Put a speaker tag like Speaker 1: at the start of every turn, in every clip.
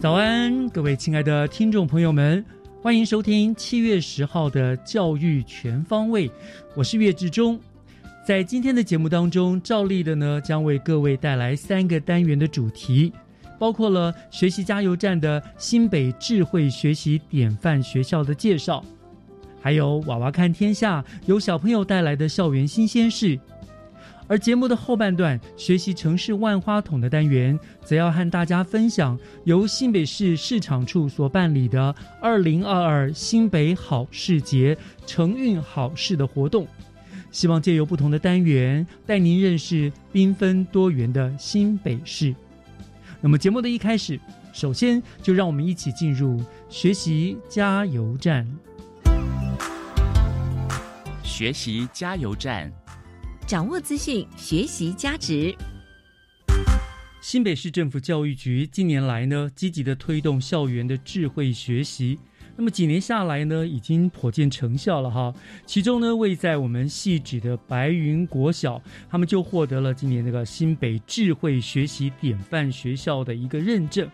Speaker 1: 早安，各位亲爱的听众朋友们，欢迎收听七月十号的教育全方位，我是岳志忠。在今天的节目当中，照例的呢，将为各位带来三个单元的主题，包括了学习加油站的新北智慧学习典范学校的介绍，还有娃娃看天下由小朋友带来的校园新鲜事。而节目的后半段，学习城市万花筒的单元，则要和大家分享由新北市市场处所办理的二零二二新北好市节承运好事的活动。希望借由不同的单元，带您认识缤纷多元的新北市。那么节目的一开始，首先就让我们一起进入学习加油站。
Speaker 2: 学习加油站，
Speaker 3: 掌握资讯，学习价值。
Speaker 1: 新北市政府教育局近年来呢，积极的推动校园的智慧学习。那么几年下来呢，已经颇见成效了哈。其中呢，位在我们系指的白云国小，他们就获得了今年这个新北智慧学习典范学校的一个认证。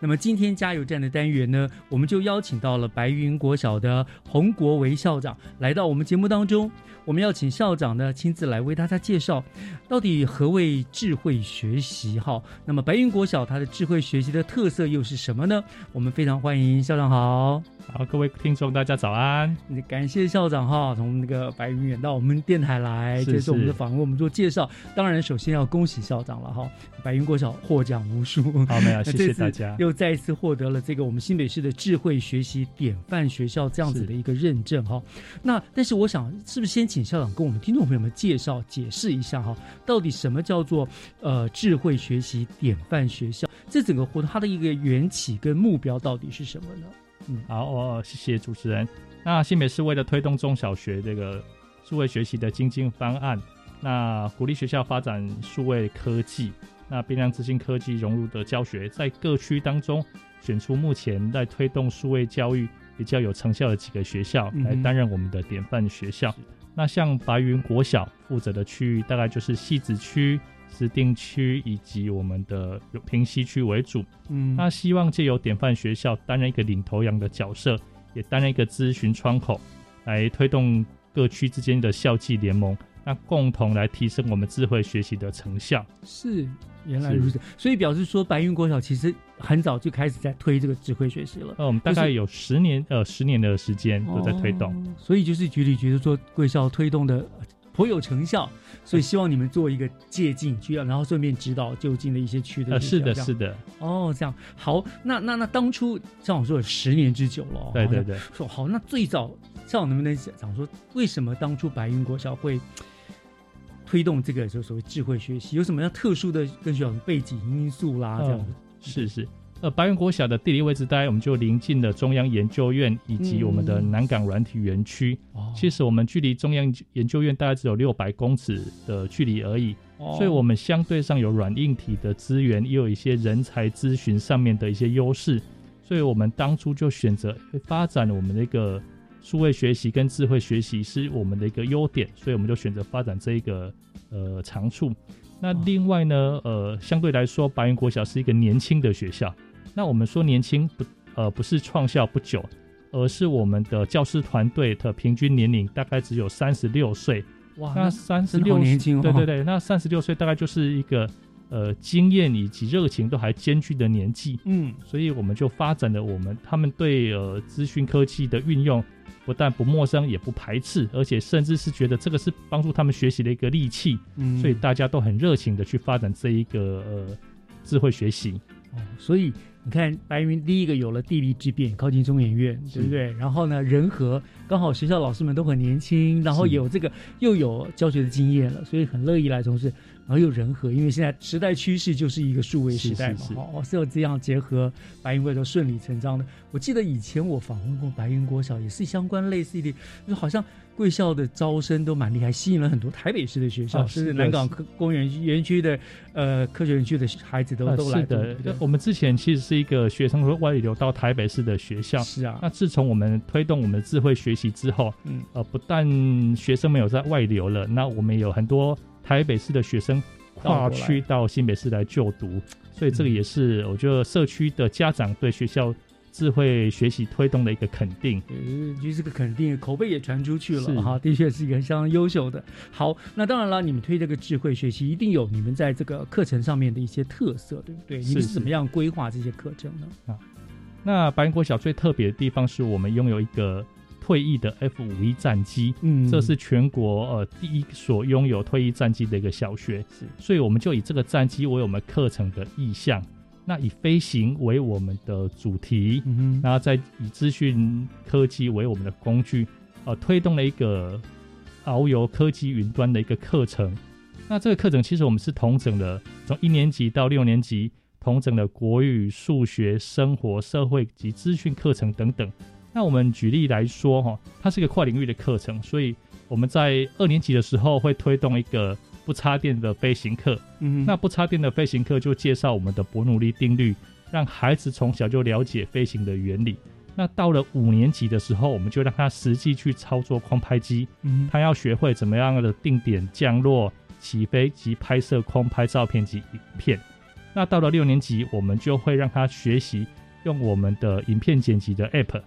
Speaker 1: 那么今天加油站的单元呢，我们就邀请到了白云国小的洪国维校长来到我们节目当中。我们要请校长呢亲自来为大家介绍，到底何谓智慧学习？哈，那么白云国小它的智慧学习的特色又是什么呢？我们非常欢迎校长好。
Speaker 4: 好，各位听众大家早安。
Speaker 1: 感谢校长哈，从那个白云远到我们电台来接受我们的访问，我们做介绍。当然，首先要恭喜校长了哈，白云国小获奖无数。
Speaker 4: 好，没有，谢谢大家。
Speaker 1: 又再一次获得了这个我们新北市的智慧学习典范学校这样子的一个认证哈。那但是我想，是不是先请校长跟我们听众朋友们介绍、解释一下哈，到底什么叫做呃智慧学习典范学校？这整个活动它的一个缘起跟目标到底是什么呢？
Speaker 4: 好，哦谢谢主持人。那新北市为了推动中小学这个数位学习的精进方案，那鼓励学校发展数位科技，那并让资讯科技融入的教学，在各区当中选出目前在推动数位教育比较有成效的几个学校。来担任我们的典范学校。那像白云国小负责的区域，大概就是戏子区、石定区以及我们的平西区为主。
Speaker 1: 嗯，
Speaker 4: 那希望借由典范学校担任一个领头羊的角色，也担任一个咨询窗口，来推动各区之间的校际联盟，那共同来提升我们智慧学习的成效。
Speaker 1: 是原来如此，所以表示说白云国小其实很早就开始在推这个智慧学习了。
Speaker 4: 那我们大概有十年呃十年的时间都在推动。
Speaker 1: 哦所以就是局里觉得说贵校推动的呃颇有成效，所以希望你们做一个借鉴，去然后顺便指导就近的一些区的
Speaker 4: 呃，是的，是的，
Speaker 1: 哦，这样好。那那那当初像我说有十年之久了哦，
Speaker 4: 对对对。
Speaker 1: 说好，那最早像我能不能讲说，为什么当初白云国小会推动这个就所谓智慧学习，有什么样特殊的跟学校背景因素啦？这样
Speaker 4: 是是。呃，白云国小的地理位置，大概我们就临近了中央研究院以及我们的
Speaker 1: 嗯
Speaker 4: 南港软体园区。
Speaker 1: 哦
Speaker 4: 其实我们距离中央研究院大概只有六百公尺的距离而已。
Speaker 1: 哦
Speaker 4: 所以我们相对上有软硬体的资源，也有一些人才咨询上面的一些优势，所以我们当初就选择发展我们那个数位学习跟智慧学习是我们的一个优点，所以我们就选择发展这一个呃长处。那另外呢，呃，相对来说，白云国小是一个年轻的学校。那我们说年轻不呃不是创校不久，而是我们的教师团队的平均年龄大概只有三十六岁。
Speaker 1: 哇，
Speaker 4: 那三十六
Speaker 1: 年轻，
Speaker 4: 对对对，那三十六岁大概就是一个呃经验以及热情都还兼具的年纪。
Speaker 1: 嗯，
Speaker 4: 所以我们就发展了我们他们对呃资讯科技的运用。不但不陌生，也不排斥，而且甚至是觉得这个是帮助他们学习的一个利器，
Speaker 1: 嗯
Speaker 4: 所以大家都很热情的去发展这一个呃智慧学习。
Speaker 1: 哦，所以你看，白云第一个有了地利之便，靠近中研院，对不对？然后呢，人和刚好学校老师们都很年轻，然后
Speaker 4: 是
Speaker 1: 有这个又有教学的经验了，所以很乐意来从事。然后又人和，因为现在时代趋势就是一个数位时代嘛，哦，是有这样结合白云国小顺理成章的。我记得以前我访问过白云国小，也是相关类似一点，就好像贵校的招生都蛮厉害，吸引了很多台北市的学校，
Speaker 4: 啊
Speaker 1: 甚至
Speaker 4: 是
Speaker 1: 南港科公园园区的呃科学园区的孩子都、
Speaker 4: 呃
Speaker 1: 都来
Speaker 4: 是的我们之前其实是一个学生会外流到台北市的学校。
Speaker 1: 是啊，
Speaker 4: 那自从我们推动我们的智慧学习之后，
Speaker 1: 嗯，
Speaker 4: 呃，不但学生没有在外流了，那我们也有很多台北市的学生跨区到新北市来就读，所以这个也是我觉得社区的家长对学校智慧学习推动的一个肯定。
Speaker 1: 呃，就是个肯定口碑也传出去了哈，的确是一个相当优秀的。好，那当然了，你们推这个智慧学习，一定有你们在这个课程上面的一些特色，对不对？你们是
Speaker 4: 是
Speaker 1: 怎么样规划这些课程呢？
Speaker 4: 啊那白云国小最特别的地方是我们拥有一个退役的 F 五一战机，
Speaker 1: 嗯
Speaker 4: 这是全国呃第一所拥有退役战机的一个小学，
Speaker 1: 是
Speaker 4: 所以我们就以这个战机为我们课程的意向，那以飞行为我们的主题，然后再以资讯科技为我们的工具，呃，推动了一个遨游科技云端的一个课程。那这个课程其实我们是同整了从一年级到六年级，同整了国语、数学、生活、社会及资讯课程等等。那我们举例来说，哈，它是一个跨领域的课程，所以我们在二年级的时候会推动一个不插电的飞行课。
Speaker 1: 嗯，
Speaker 4: 那不插电的飞行课就介绍我们的伯努利定律，让孩子从小就了解飞行的原理。那到了五年级的时候，我们就让他实际去操作空拍机，
Speaker 1: 嗯
Speaker 4: 他要学会怎么样的定点降落、起飞及拍摄空拍照片及影片。那到了六年级，我们就会让他学习用我们的影片剪辑的 App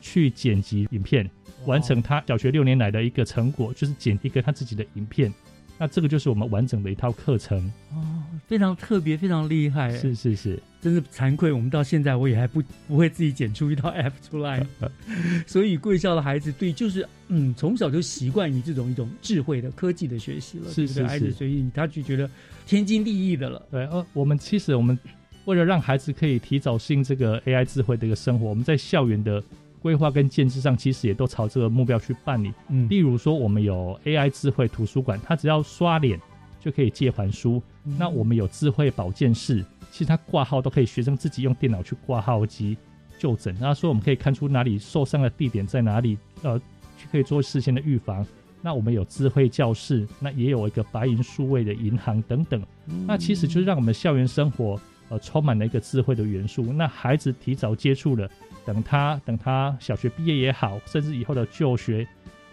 Speaker 4: 去剪辑影片，完成他小学六年来的一个成果，就是剪一个他自己的影片。那这个就是我们完整的一套课程。
Speaker 1: 哦，非常特别，非常厉害，
Speaker 4: 是是是，
Speaker 1: 真是惭愧，我们到现在我也还不不会自己剪出一套 app 出来，所以贵校的孩子对就是嗯从小就习惯于这种一种智慧的科技的学习了，
Speaker 4: 是
Speaker 1: 是？
Speaker 4: 是
Speaker 1: 孩子
Speaker 4: 是
Speaker 1: 所以他就觉得天经地义的了。
Speaker 4: 对，呃，我们其实我们为了让孩子可以提早适应这个 AI 智慧的一个生活，我们在校园的规划跟建制上，其实也都朝这个目标去办理。
Speaker 1: 嗯
Speaker 4: 例如说，我们有 AI 智慧图书馆，它只要刷脸就可以借还书。那我们有智慧保健室，其实它挂号都可以学生自己用电脑去挂号机就诊。那说我们可以看出哪里受伤的地点在哪里，呃，去可以做事先的预防。那我们有智慧教室，那也有一个白银数位的银行等等。那其实就是让我们校园生活呃充满了一个智慧的元素。那孩子提早接触了，等他等他小学毕业也好，甚至以后的就学、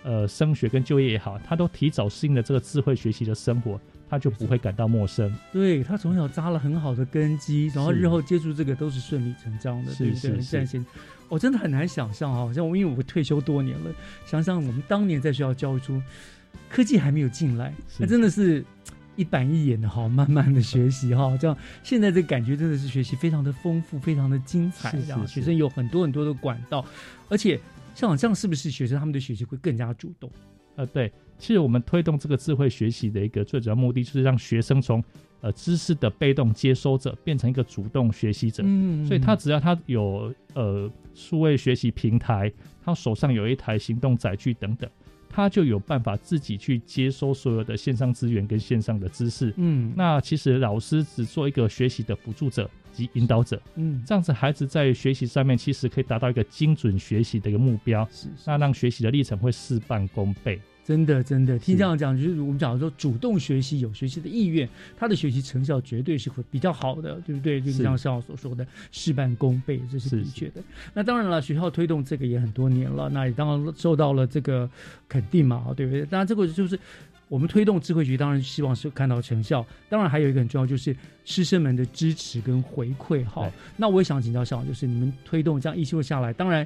Speaker 4: 呃升学跟就业也好，他都提早适应了这个智慧学习的生活，他就不会感到陌生。
Speaker 1: 对他从小扎了很好的根基，然后日后接触这个都是顺理成章的，
Speaker 4: 是
Speaker 1: 对不对？
Speaker 4: 是
Speaker 1: 我真的很难想象哈，像我因为我退休多年了，想想我们当年在学校教书，科技还没有进来，那真的是一板一眼的哈，慢慢的学习哈，这样现在这感觉真的是学习非常的丰富，非常的精彩，这样学生有很多很多的管道，而且像这样是不是学生他们的学习会更加主动？
Speaker 4: 呃，对，其实我们推动这个智慧学习的一个最主要目的，就是让学生从呃知识的被动接收者变成一个主动学习者。
Speaker 1: 嗯
Speaker 4: 所以他只要他有呃数位学习平台，他手上有一台行动载具等等，他就有办法自己去接收所有的线上资源跟线上的知识。
Speaker 1: 嗯
Speaker 4: 那其实老师只做一个学习的辅助者及引导者，
Speaker 1: 嗯
Speaker 4: 这样子孩子在学习上面其实可以达到一个精准学习的一个目标，
Speaker 1: 是是
Speaker 4: 那让学习的历程会事半功倍。
Speaker 1: 真的，真的，听这样讲，就是我们讲说主动学习，有学习的意愿，他的学习成效绝对是会比较好的，对不对？就是像肖所说的事半功倍，这是的确的。那当然了，学校推动这个也很多年了，那也当然受到了这个肯定嘛，对不对？当然，这个就是我们推动智慧局，当然希望是看到成效。当然，还有一个很重要，就是师生们的支持跟回馈。好，那我也想请教校长，就是你们推动这样一修下来，当然。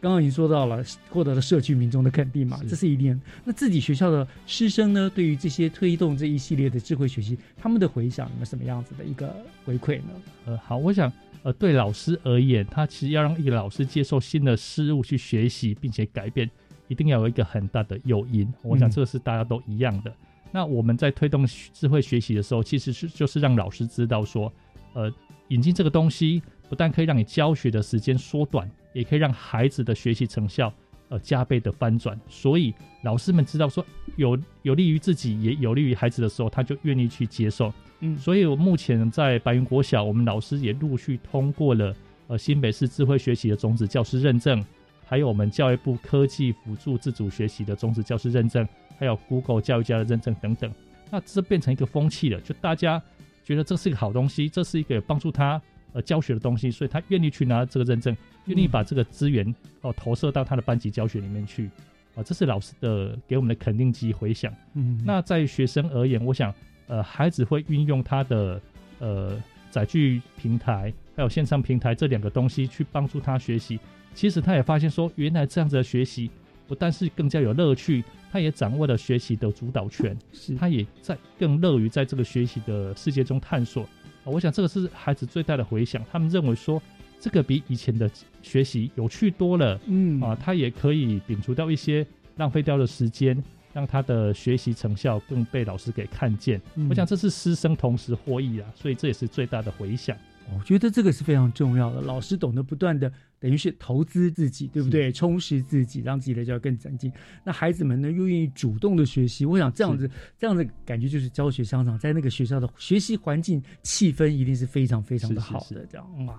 Speaker 1: 刚刚已经说到了，获得了社区民众的肯定嘛，这是一定。那自己学校的师生呢，对于这些推动这一系列的智慧学习，他们的回响，有什么样子的一个回馈呢？
Speaker 4: 呃，好，我想，呃，对老师而言，他其实要让一个老师接受新的事物去学习，并且改变，一定要有一个很大的诱因。我想这个是大家都一样的。那我们在推动智慧学习的时候，其实是就是让老师知道说，呃，引进这个东西，不但可以让你教学的时间缩短。也可以让孩子的学习成效呃加倍的翻转，所以老师们知道说有有利于自己也有利于孩子的时候，他就愿意去接受。嗯，所以我目前在白云国小，我们老师也陆续通过了呃新北市智慧学习的种子教师认证，还有我们教育部科技辅助自主学习的种子教师认证，还有 Google 教育家的认证等等。那这变成一个风气了，就大家觉得这是一个好东西，这是一个帮助他。呃，教学的东西，所以他愿意去拿这个认证，愿意把这个资源哦投射到他的班级教学里面去，啊，这是老师的给我们的肯定及回响。嗯，那在学生而言，我想，呃，孩子会运用他的呃载具平台还有线上平台这两个东西去帮助他学习。其实他也发现说，原来这样子的学习不但是更加有乐趣，他也掌握了学习的主导权，是他也在更乐于在这个学习的世界中探索。我想这个是孩子最大的回响，他们认为说这个比以前的学习有趣多了，嗯啊，他也可以摒除掉一些浪费掉的时间，让他的学习成效更被老师给看见。我想这是师生同时获益啊，所以这也是最大的回响。
Speaker 1: 我觉得这个是非常重要的，老师懂得不断的。等于是投资自己，对不对？充实自己，让自己的教育更长进。那孩子们呢，又愿意主动的学习。我想这样子，这样的感觉就是教学相长，在那个学校的学习环境气氛一定是非常非常的好的，这样啊。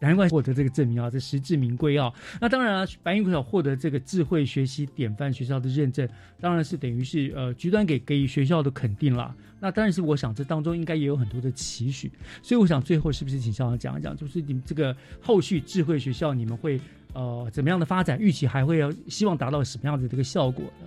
Speaker 1: 难怪获得这个证明啊，这实至名归啊。那当然了，白云国小获得这个智慧学习典范学校的认证，当然是等于是呃，局端给给予学校的肯定了。那当然是我想这当中应该也有很多的期许，所以我想最后是不是请校长讲一讲，就是你们这个后续智慧学校你们会呃怎么样的发展？预期还会要希望达到什么样的这个效果呢？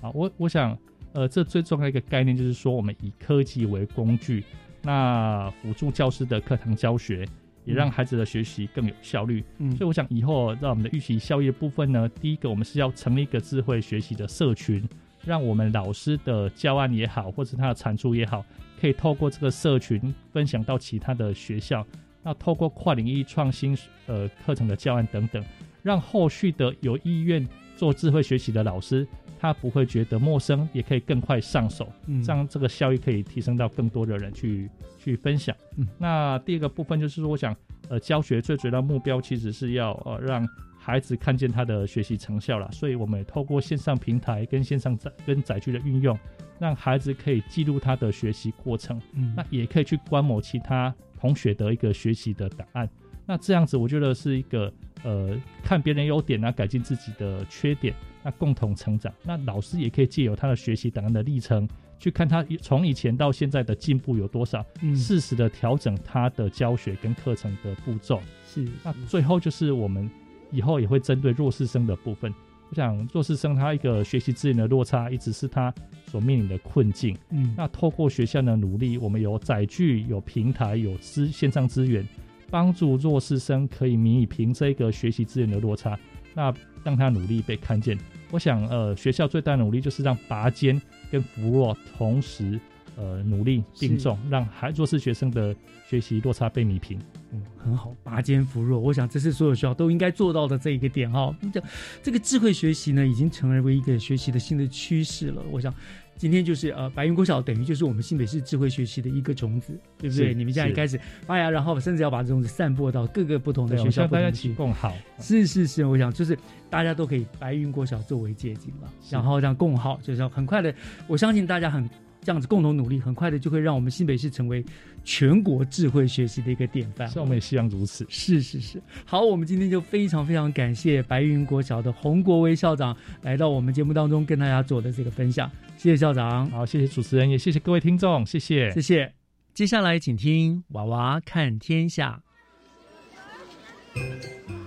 Speaker 4: 啊，我我想呃，这最重要一个概念就是说，我们以科技为工具，那辅助教师的课堂教学。也让孩子的学习更有效率，嗯，所以我想以后让我们的预习效益部分呢，第一个我们是要成立一个智慧学习的社群，让我们老师的教案也好，或者他的产出也好，可以透过这个社群分享到其他的学校，那透过跨领域创新呃课程的教案等等，让后续的有意愿做智慧学习的老师。他不会觉得陌生，也可以更快上手，这样这个效益可以提升到更多的人去去分享。那第二个部分就是说，我想，呃，教学最主要的目标其实是要呃让孩子看见他的学习成效啦，所以我们也透过线上平台跟线上载跟载具的运用，让孩子可以记录他的学习过程，那也可以去观摩其他同学的一个学习的档案。那这样子，我觉得是一个呃看别人优点啊，改进自己的缺点。那共同成长，那老师也可以借由他的学习档案的历程，去看他从以前到现在的进步有多少，适时的调整他的教学跟课程的步骤。
Speaker 1: 是，
Speaker 4: 那最后就是我们以后也会针对弱势生的部分，我想弱势生他一个学习资源的落差，一直是他所面临的困境。嗯，那透过学校的努力，我们有载具、有平台、有资线上资源，帮助弱势生可以弥平这个学习资源的落差。那让他努力被看见。我想，呃，学校最大的努力就是让拔尖跟扶弱同时，呃，努力并重，让孩弱势学生的学习落差被弥平。
Speaker 1: 嗯，很好，拔尖扶弱，我想这是所有学校都应该做到的这一个点哈。这这个智慧学习呢，已经成为一个学习的新的趋势了。我想。今天就是呃，白云国小等于就是我们新北市智慧学习的一个种子，对不对？你们现在开始发芽，然后甚至要把这种子散播到各个不同的学校，
Speaker 4: 大家去共好。
Speaker 1: 是是是，我想就是大家都可以白云国小作为借鉴嘛，然后让共好，就是要很快的，我相信大家很这样子共同努力，很快的就会让我们新北市成为全国智慧学习的一个典范。
Speaker 4: 是我们也希望如此。
Speaker 1: 是是是，好，我们今天就非常非常感谢白云国小的洪国威校长来到我们节目当中跟大家做的这个分享，谢谢校长，
Speaker 4: 好，谢谢主持人，也谢谢各位听众，谢谢，
Speaker 1: 谢谢。接下来请听《娃娃看天下》，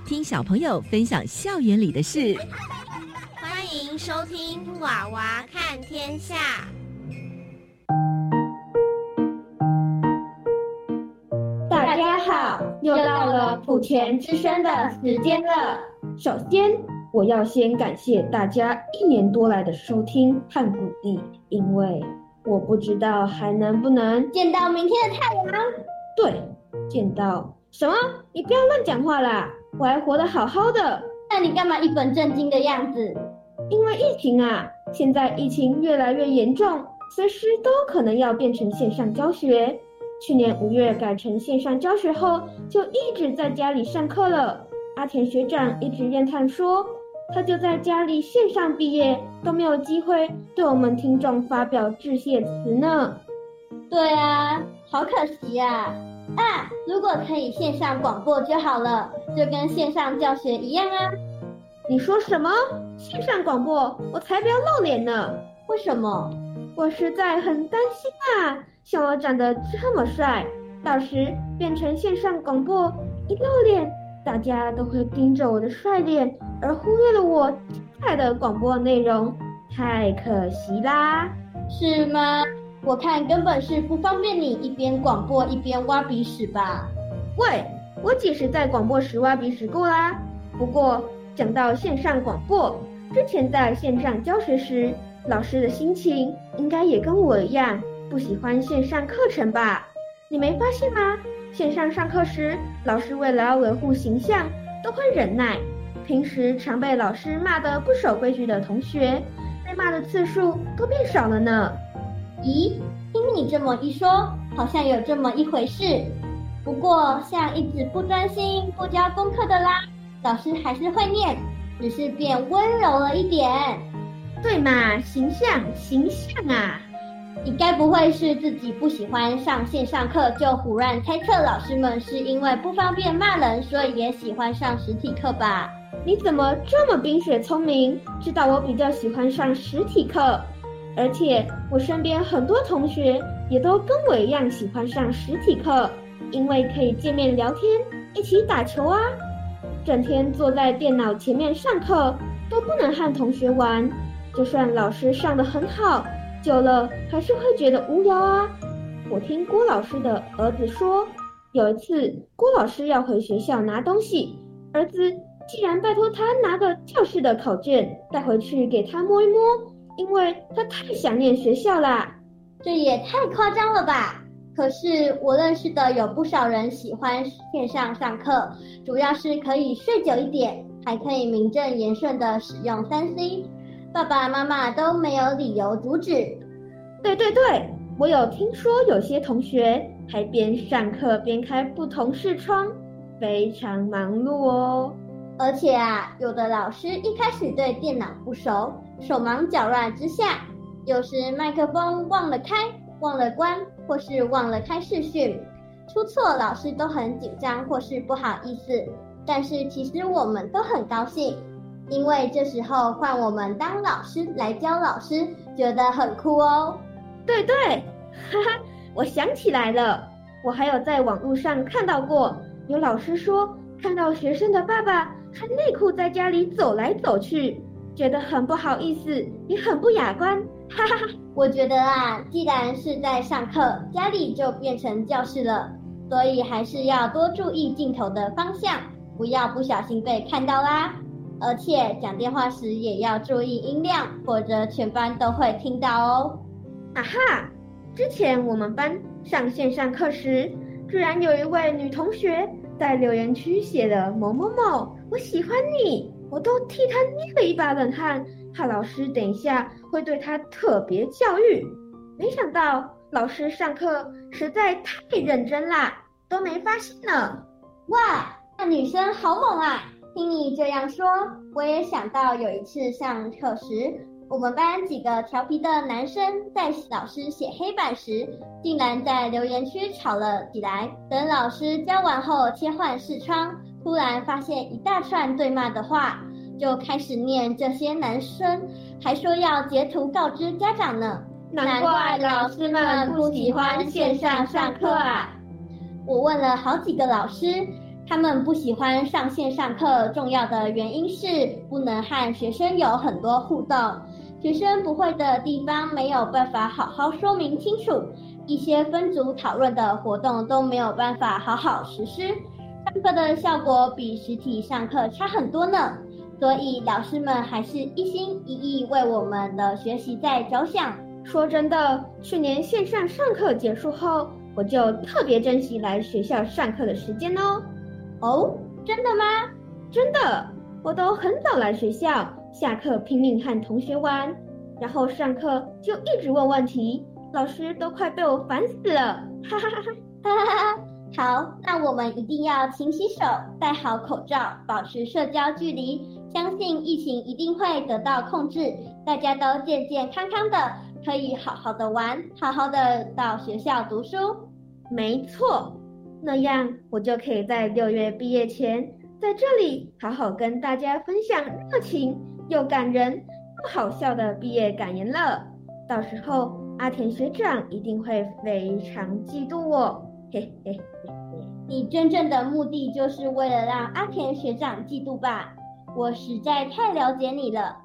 Speaker 3: 听小朋友分享校园里的事。
Speaker 5: 欢迎收听《娃娃看天下》。
Speaker 6: 大家好，又到了普田之声的时间了。首先，我要先感谢大家一年多来的收听和鼓励，因为我不知道还能不能
Speaker 5: 见到明天的太阳。
Speaker 6: 对，见到什么？你不要乱讲话啦！我还活得好好的。
Speaker 5: 那你干嘛一本正经的样子？
Speaker 6: 因为疫情啊，现在疫情越来越严重，随时都可能要变成线上教学。去年五月改成线上教学后，就一直在家里上课了。阿田学长一直怨叹说，他就在家里线上毕业，都没有机会对我们听众发表致谢词呢。
Speaker 5: 对啊，好可惜呀！啊，如果可以线上广播就好了，就跟线上教学一样啊。
Speaker 6: 你说什么？线上广播？我才不要露脸呢！
Speaker 5: 为什么？
Speaker 6: 我实在很担心啊！像我长得这么帅，到时变成线上广播，一露脸，大家都会盯着我的帅脸，而忽略了我精彩的广播内容，太可惜啦！
Speaker 5: 是吗？我看根本是不方便你一边广播一边挖鼻屎吧？
Speaker 6: 喂，我几时在广播时挖鼻屎过啦？不过讲到线上广播，之前在线上教学时，老师的心情应该也跟我一样。不喜欢线上课程吧？你没发现吗？线上上课时，老师为了要维护形象，都会忍耐。平时常被老师骂得不守规矩的同学，被骂的次数都变少了呢。
Speaker 5: 咦，听你这么一说，好像有这么一回事。不过，像一直不专心、不交功课的啦，老师还是会念，只是变温柔了一点。
Speaker 6: 对嘛，形象，形象啊！
Speaker 5: 你该不会是自己不喜欢上线上课，就胡乱猜测老师们是因为不方便骂人，所以也喜欢上实体课吧？
Speaker 6: 你怎么这么冰雪聪明，知道我比较喜欢上实体课？而且我身边很多同学也都跟我一样喜欢上实体课，因为可以见面聊天，一起打球啊。整天坐在电脑前面上课，都不能和同学玩，就算老师上的很好。久了还是会觉得无聊啊！我听郭老师的儿子说，有一次郭老师要回学校拿东西，儿子竟然拜托他拿个教室的考卷带回去给他摸一摸，因为他太想念学校啦。
Speaker 5: 这也太夸张了吧！可是我认识的有不少人喜欢线上上课，主要是可以睡久一点，还可以名正言顺的使用三 C。爸爸妈妈都没有理由阻止。
Speaker 6: 对对对，我有听说有些同学还边上课边开不同视窗，非常忙碌哦。
Speaker 5: 而且啊，有的老师一开始对电脑不熟，手忙脚乱之下，有时麦克风忘了开、忘了关，或是忘了开视讯，出错老师都很紧张或是不好意思。但是其实我们都很高兴。因为这时候换我们当老师来教老师，觉得很酷哦。
Speaker 6: 对对，哈哈，我想起来了，我还有在网络上看到过，有老师说看到学生的爸爸穿内裤在家里走来走去，觉得很不好意思，也很不雅观。哈哈哈，
Speaker 5: 我觉得啊，既然是在上课，家里就变成教室了，所以还是要多注意镜头的方向，不要不小心被看到啦。而且讲电话时也要注意音量，否则全班都会听到哦。
Speaker 6: 啊哈！之前我们班上线上课时，居然有一位女同学在留言区写了某某某，我喜欢你，我都替她捏了一把冷汗，怕老师等一下会对她特别教育。没想到老师上课实在太认真啦，都没发现呢。
Speaker 5: 哇，那女生好猛啊！听你这样说，我也想到有一次上课时，我们班几个调皮的男生在老师写黑板时，竟然在留言区吵了起来。等老师教完后，切换视窗，突然发现一大串对骂的话，就开始念这些男生，还说要截图告知家长呢。
Speaker 6: 难怪老师们不喜欢线上上课啊！
Speaker 5: 我问了好几个老师，他们不喜欢上线上课，重要的原因是不能和学生有很多互动。学生不会的地方没有办法好好说明清楚，一些分组讨论的活动都没有办法好好实施，上课的效果比实体上课差很多呢。所以老师们还是一心一意为我们的学习在着想。
Speaker 6: 说真的，去年线上上课结束后，我就特别珍惜来学校上课的时间哦。
Speaker 5: 哦，真的吗？
Speaker 6: 真的，我都很早来学校。下课拼命和同学玩，然后上课就一直问问题，老师都快被我烦死了，哈哈哈哈哈哈！
Speaker 5: 好，那我们一定要勤洗手，戴好口罩，保持社交距离，相信疫情一定会得到控制，大家都健健康康的，可以好好的玩，好好的到学校读书。
Speaker 6: 没错，那样我就可以在六月毕业前，在这里好好跟大家分享热情。又感人又好笑的毕业感言了，到时候阿田学长一定会非常嫉妒我，嘿嘿嘿
Speaker 5: 嘿。你真正的目的就是为了让阿田学长嫉妒吧？我实在太了解你了。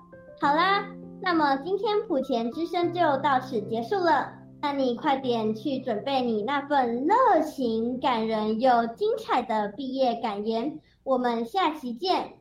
Speaker 5: 好啦，那么今天普前之声就到此结束了，那你快点去准备你那份热情、感人又精彩的毕业感言，我们下期见。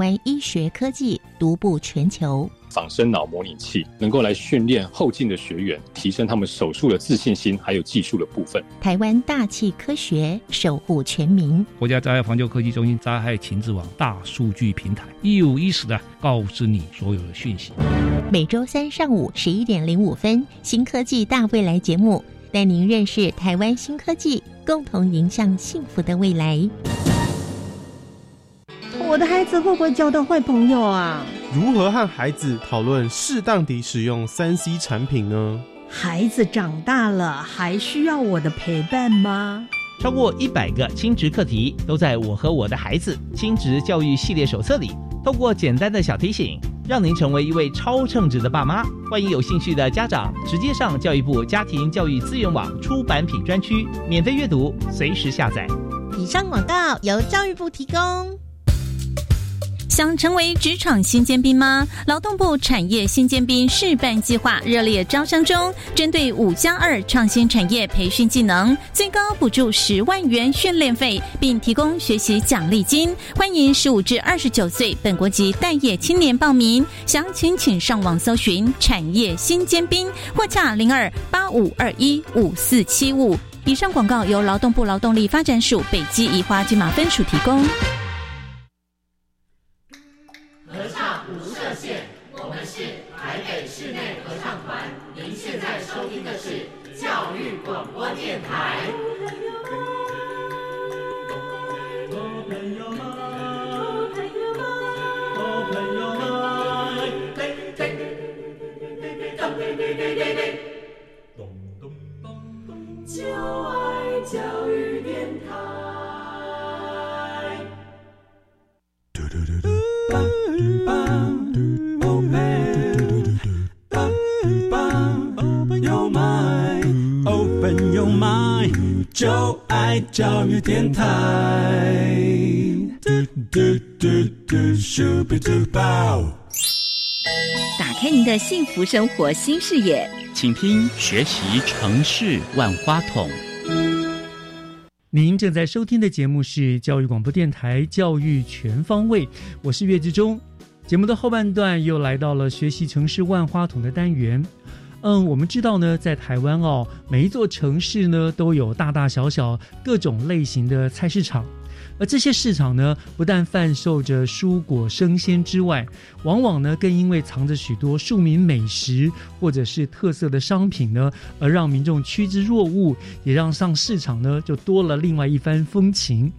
Speaker 7: 湾医学科技独步全球。
Speaker 8: 仿生脑模拟器能够来训练后进的学员，提升他们手术的自信心，还有技术的部分。
Speaker 7: 台湾大气科学守护全民。
Speaker 9: 国家灾害防救科技中心灾害情报网大数据平台，一五一十的告知你所有的讯息。
Speaker 7: 每周三上午十一点零五分，新科技大未来节目带您认识台湾新科技，共同迎向幸福的未来。
Speaker 10: 我的孩子会不会交到坏朋友啊？
Speaker 11: 如何和孩子讨论适当地使用三 C 产品呢？
Speaker 10: 孩子长大了还需要我的陪伴吗？
Speaker 12: 超过一百个亲职课题都在我和我的孩子亲职教育系列手册里，透过简单的小提醒，让您成为一位超称职的爸妈。欢迎有兴趣的家长直接上教育部家庭教育资源网出版品专区免费阅读，随时下载。
Speaker 7: 以上广告由教育部提供。
Speaker 13: 想成为职场新尖兵吗？劳动部产业新尖兵示范计划热烈招商中，针对五加二创新产业培训技能，最高补助十万元训练费，并提供学习奖励金。欢迎十五至二十九岁本国籍待业青年报名，详情请上网搜寻产业新尖兵，或洽零二八五二一五四七五。以上广告由劳动部劳动力发展署北基宜花金马分署提供。
Speaker 14: 就爱教育电台。嘟嘟嘟嘟。就爱教育电台。
Speaker 3: 打开您的幸福生活新视野，
Speaker 2: 请听学习城市万花筒。
Speaker 1: 您正在收听的节目是教育广播电台《教育全方位》，我是岳志忠。节目的后半段又来到了学习城市万花筒的单元。嗯，我们知道呢，在台湾哦，每一座城市呢都有大大小小各种类型的菜市场，而这些市场呢，不但贩售着蔬果生鲜之外，往往呢更因为藏着许多庶民美食或者是特色的商品呢，而让民众趋之若鹜，也让上市场呢就多了另外一番风情。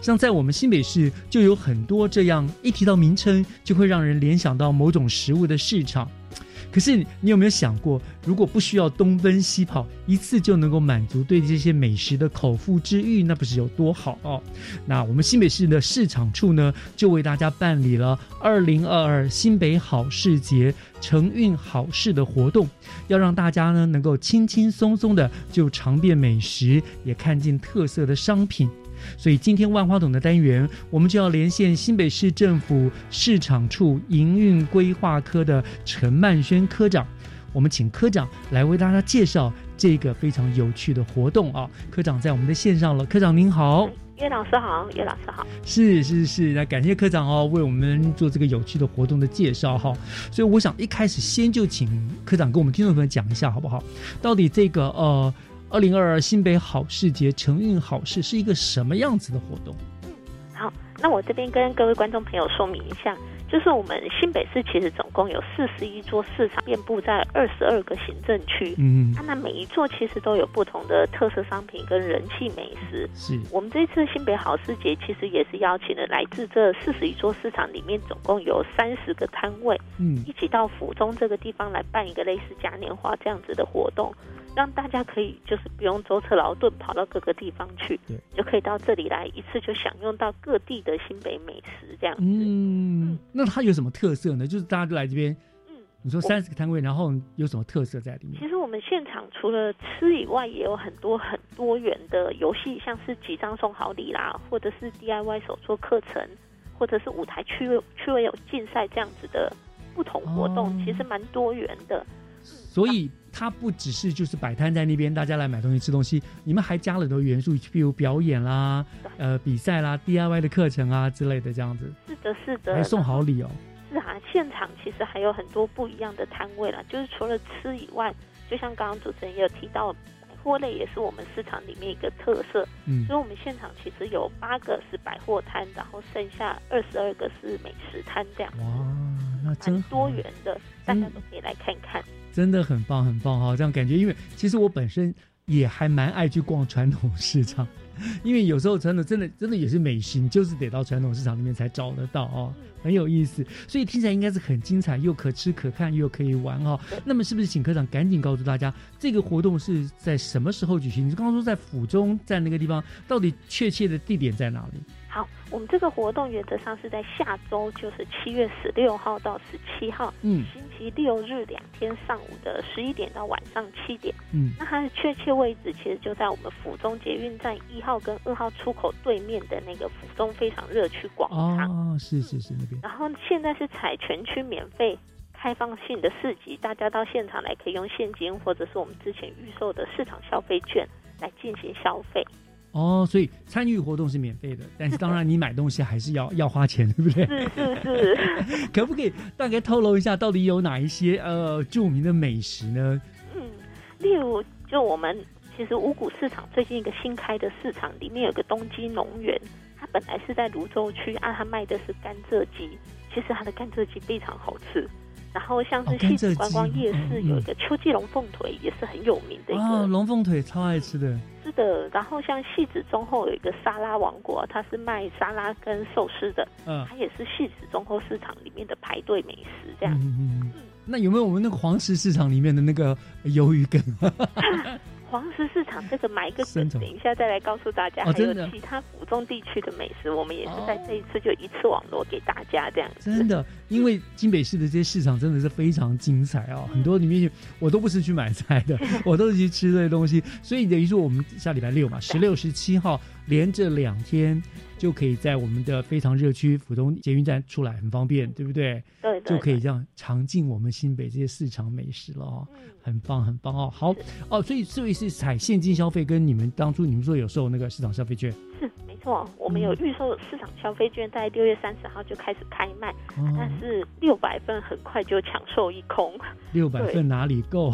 Speaker 1: 像在我们新北市就有很多这样一提到名称就会让人联想到某种食物的市场。可是你有没有想过，如果不需要东奔西跑，一次就能够满足对这些美食的口腹之欲，那不是有多好哦？那我们新北市的市场处呢，就为大家办理了二零二二新北好市节承运好事的活动，要让大家呢能够轻轻松松的就尝遍美食，也看尽特色的商品。所以今天万花筒的单元，我们就要连线新北市政府市场处营运规划科的陈曼轩科长，我们请科长来为大家介绍这个非常有趣的活动啊！科长在我们的线上了，科长您好，
Speaker 15: 岳老师好，岳老师好，
Speaker 1: 是是是，那感谢科长哦，为我们做这个有趣的活动的介绍哈。所以我想一开始先就请科长跟我们听众朋友讲一下好不好？到底这个呃。二零二二新北好事节承运好事是一个什么样子的活动？
Speaker 15: 嗯，好，那我这边跟各位观众朋友说明一下，就是我们新北市其实总共有四十一座市场，遍布在二十二个行政区。嗯，那每一座其实都有不同的特色商品跟人气美食。
Speaker 1: 是
Speaker 15: 我们这次新北好事节其实也是邀请了来自这四十一座市场里面总共有三十个摊位，嗯，一起到府中这个地方来办一个类似嘉年华这样子的活动。让大家可以就是不用舟车劳顿跑到各个地方去，对，就可以到这里来一次就享用到各地的新北美食这样子。
Speaker 1: 嗯，那它有什么特色呢？就是大家都来这边，嗯，你说三十个摊位，然后有什么特色在里面？
Speaker 15: 其实我们现场除了吃以外，也有很多很多元的游戏，像是几张送好礼啦，或者是 DIY 手作课程，或者是舞台趣味趣味有竞赛这样子的不同活动，其实蛮多元的。
Speaker 1: 所以它不只是就是摆摊在那边，大家来买东西吃东西，你们还加了很多元素，譬如表演啦、呃比赛啦、DIY 的课程啊之类的这样子。
Speaker 15: 是的，是的。
Speaker 1: 还送好礼哦。
Speaker 15: 是啊，现场其实还有很多不一样的摊位啦，就是除了吃以外，就像刚刚主持人也有提到。货类也是我们市场里面一个特色，嗯，所以我们现场其实有八个是百货摊，然后剩下二十二个是美食摊，这样
Speaker 1: 哇，那真
Speaker 15: 多元的，大家都可以来看看，
Speaker 1: 真的很棒很棒哈，这样感觉，因为其实我本身也还蛮爱去逛传统市场。因为有时候传统真的真的也是美食，你就是得到传统市场里面才找得到哦，很有意思。所以听起来应该是很精彩，又可吃可看，又可以玩哦。那么是不是请科长赶紧告诉大家，这个活动是在什么时候举行？你刚刚说在府中，在那个地方，到底确切的地点在哪里？
Speaker 15: 好，我们这个活动原则上是在下周，就是七月十六号到十七号，嗯，星期六日两天上午的十一点到晚上七点，嗯，那它的确切位置其实就在我们府中捷运站一号跟二号出口对面的那个府中非常热区广场，
Speaker 1: 哦，是是是那边。
Speaker 15: 然后现在是采全区免费开放性的市集，大家到现场来可以用现金或者是我们之前预售的市场消费券来进行消费。
Speaker 1: 哦，所以参与活动是免费的，但是当然你买东西还是要要花钱，对不对？
Speaker 15: 是是是。
Speaker 1: 可不可以大概透露一下，到底有哪一些呃著名的美食呢？
Speaker 15: 嗯，例如就我们其实五谷市场最近一个新开的市场，里面有个东基农园，它本来是在泸州区，啊，它卖的是甘蔗鸡，其实它的甘蔗鸡非常好吃。然后像是西子观光夜市有一个秋季龙凤腿，也是很有名的一个
Speaker 1: 龙凤腿，超爱吃的。
Speaker 15: 是的，然后像戏子中后有一个沙拉王国，它是卖沙拉跟寿司的，嗯，它也是戏子中后市场里面的排队美食，这样。嗯
Speaker 1: 嗯。那有没有我们那个黄石市场里面的那个鱿鱼羹？
Speaker 15: 黄石市场这个买一个梗，等一下再来告诉大家。还有其他府中地区的美食，我们也是在这一次就一次网络给大家这样。
Speaker 1: 真的，因为金北市的这些市场真的是非常精彩哦，很多里面我都不是去买菜的，我都是去吃这些东西。所以等于说，我们下礼拜六嘛，十六、十七号连着两天。就可以在我们的非常热区浦东捷运站出来，很方便，对不对？
Speaker 15: 对，
Speaker 1: 就可以这样尝尽我们新北这些市场美食了哦，很棒，很棒哦。好哦，所以这位是采现金消费，跟你们当初你们说有售那个市场消费券。
Speaker 15: 是没。错，我们有预售市场消费券，在六月三十号就开始开卖，但是六百份很快就抢售一空。
Speaker 1: 六百份哪里够？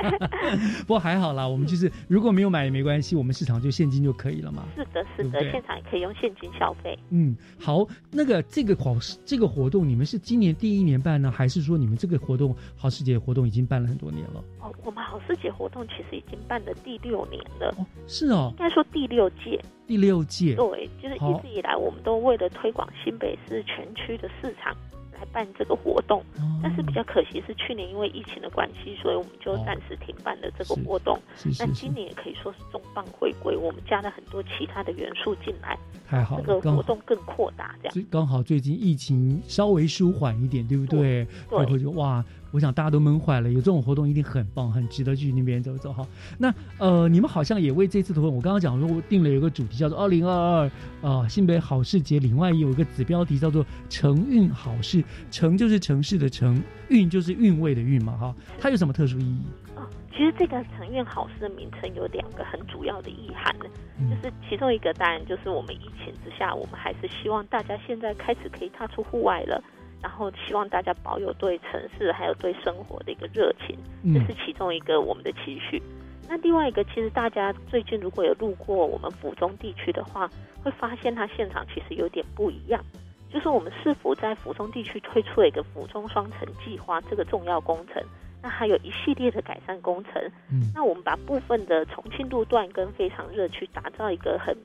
Speaker 1: 不过还好啦，我们就是如果没有买也没关系，我们市场就现金就可以了嘛。
Speaker 15: 是的，是的，现场也可以用现金消费。
Speaker 1: 嗯，好，那个这个好这个活动，你们是今年第一年办呢，还是说你们这个活动好世界活动已经办了很多年了？
Speaker 15: 哦，我们好事节活动其实已经办了第六年了。哦，
Speaker 1: 是哦，
Speaker 15: 应该说第六届。
Speaker 1: 第六届，
Speaker 15: 对，就是一直以来，我们都为了推广新北市全区的市场来办这个活动。但是比较可惜是，去年因为疫情的关系，所以我们就暂时停办了这个活动。那今年也可以说是重磅回归，我们加了很多其他的元素进来，
Speaker 1: 太好，
Speaker 15: 这个活动更扩大，这样。
Speaker 1: 刚好最近疫情稍微舒缓一点，对不对？
Speaker 15: 对，
Speaker 1: 就哇。我想大家都闷坏了，有这种活动一定很棒，很值得去那边走走哈。那呃，你们好像也为这次活动，我刚刚讲说定了有个主题叫做“二零二二啊新北好事节”，另外有一个子标题叫做“城运好事”，城就是城市的城，运就是韵味的韵嘛哈。它有什么特殊意义？
Speaker 15: 哦，其实这个“城运好事”的名称有两个很主要的意涵呢，就是其中一个当然就是我们疫情之下，我们还是希望大家现在开始可以踏出户外了。然后希望大家保有对城市还有对生活的一个热情，这是其中一个我们的期许。那另外一个，其实大家最近如果有路过我们府中地区的话，会发现它现场其实有点不一样。就是我们市府在府中地区推出了一个府中双城计划这个重要工程，那还有一系列的改善工程。嗯，那我们把部分的重庆路段跟非常热区打造一个很。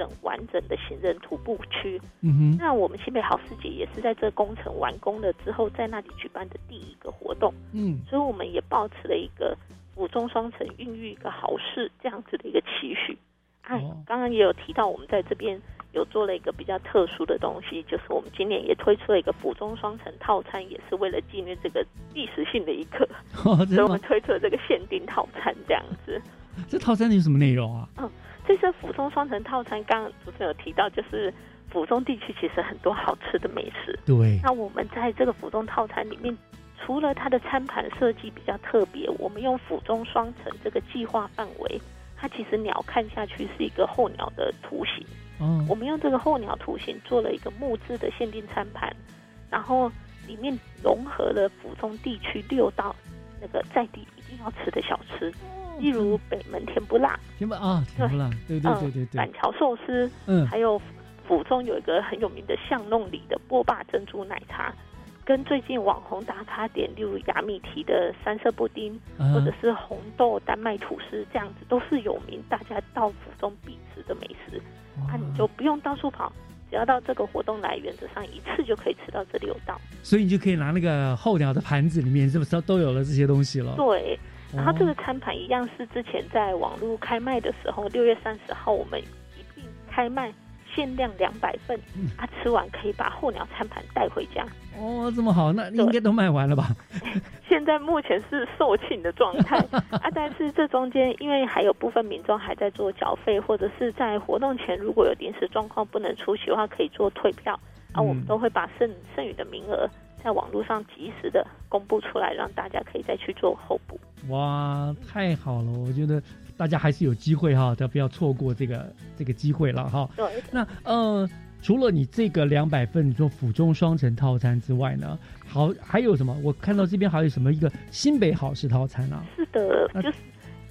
Speaker 15: 平整完整的行人徒步区，嗯哼，那我们新北好事节也是在这工程完工了之后，在那里举办的第一个活动，嗯，所以我们也保持了一个府中双城孕育一个好事这样子的一个期许。啊，刚刚也有提到，我们在这边有做了一个比较特殊的东西，就是我们今年也推出了一个府中双城套餐，也是为了纪念这个历史性的一刻，所以我们推出了这个限定套餐这样子。
Speaker 1: 这套餐有什么内容啊？
Speaker 15: 嗯。这府中双城套餐，刚刚主持人有提到，就是府中地区其实很多好吃的美食。
Speaker 1: 对。
Speaker 15: 那我们在这个府中套餐里面除了它的餐盘设计比较特别，我们用府中双层这个计划范围，它其实鸟看下去是一个候鸟的图形。
Speaker 1: 嗯，
Speaker 15: 我们用这个候鸟图形做了一个木质的限定餐盘，然后里面融合了府中地区六道那个在地一定要吃的小吃，例如北门甜不辣，
Speaker 1: 甜不啊，甜不辣，对对对对对，
Speaker 15: 板桥寿司，
Speaker 1: 嗯，
Speaker 15: 还有府中有一个很有名的巷弄里的波霸珍珠奶茶。跟最近网红打卡点，例如雅米提的三色布丁，或者是红豆丹麦吐司，这样子都是有名，大家到府中必吃的美食。那你就不用到处跑，只要到这个活动来，原则上一次就可以吃到这六道。
Speaker 1: 所以你就可以拿那个候鸟的盘子里面，是不是都有了这些东西了？
Speaker 15: 对。然后这个餐盘一样是之前在网络开卖的时候，六月三十号我们一并开卖。限量两百份，啊，吃完可以把候鸟餐盘带回家。
Speaker 1: 哦，这么好，那应该都卖完了吧？
Speaker 15: 现在目前是售罄的状态 啊，但是这中间因为还有部分民众还在做缴费，或者是在活动前如果有临时状况不能出席的话，可以做退票啊，我们都会把剩剩余的名额在网络上及时的公布出来，让大家可以再去做候补。
Speaker 1: 哇，太好了，我觉得。大家还是有机会哈，都不要错过这个这个机会了哈。
Speaker 15: 对。
Speaker 1: 那呃，除了你这个两百份你说府中双层套餐之外呢，好还有什么？我看到这边还有什么一个新北好事套餐啊？
Speaker 15: 是的，就是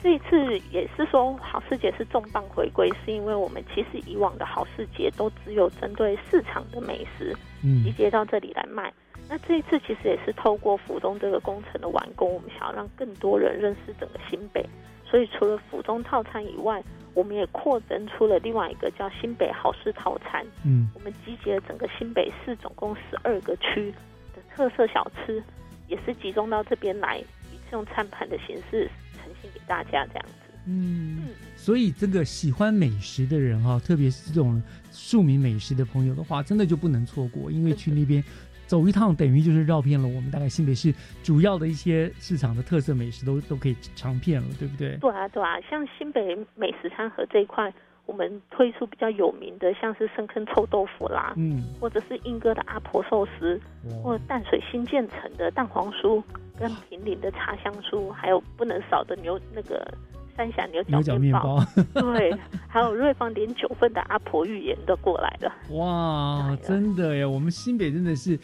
Speaker 15: 这一次也是说好事节是重磅回归，是因为我们其实以往的好事节都只有针对市场的美食集结到这里来卖。那这一次其实也是透过府中这个工程的完工，我们想要让更多人认识整个新北。所以除了府中套餐以外，我们也扩增出了另外一个叫新北好事套餐。
Speaker 1: 嗯，
Speaker 15: 我们集结了整个新北市总共十二个区的特色小吃，也是集中到这边来，一次用餐盘的形式呈现给大家，这样子。
Speaker 1: 嗯，所以这个喜欢美食的人哈，特别是这种庶民美食的朋友的话，真的就不能错过，因为去那边。走一趟等于就是绕遍了我们大概新北市主要的一些市场的特色美食都都可以尝遍了，对不对？
Speaker 15: 对啊，对啊，像新北美食餐盒这一块，我们推出比较有名的，像是深坑臭豆腐啦，
Speaker 1: 嗯，
Speaker 15: 或者是英哥的阿婆寿司，或淡水新建成的蛋黄酥，跟平林的茶香酥，还有不能少的牛那个。三峡牛角面包，对，还有瑞芳点九份的阿婆预言都过来了。
Speaker 1: 哇，真的耶，我们新北真的是。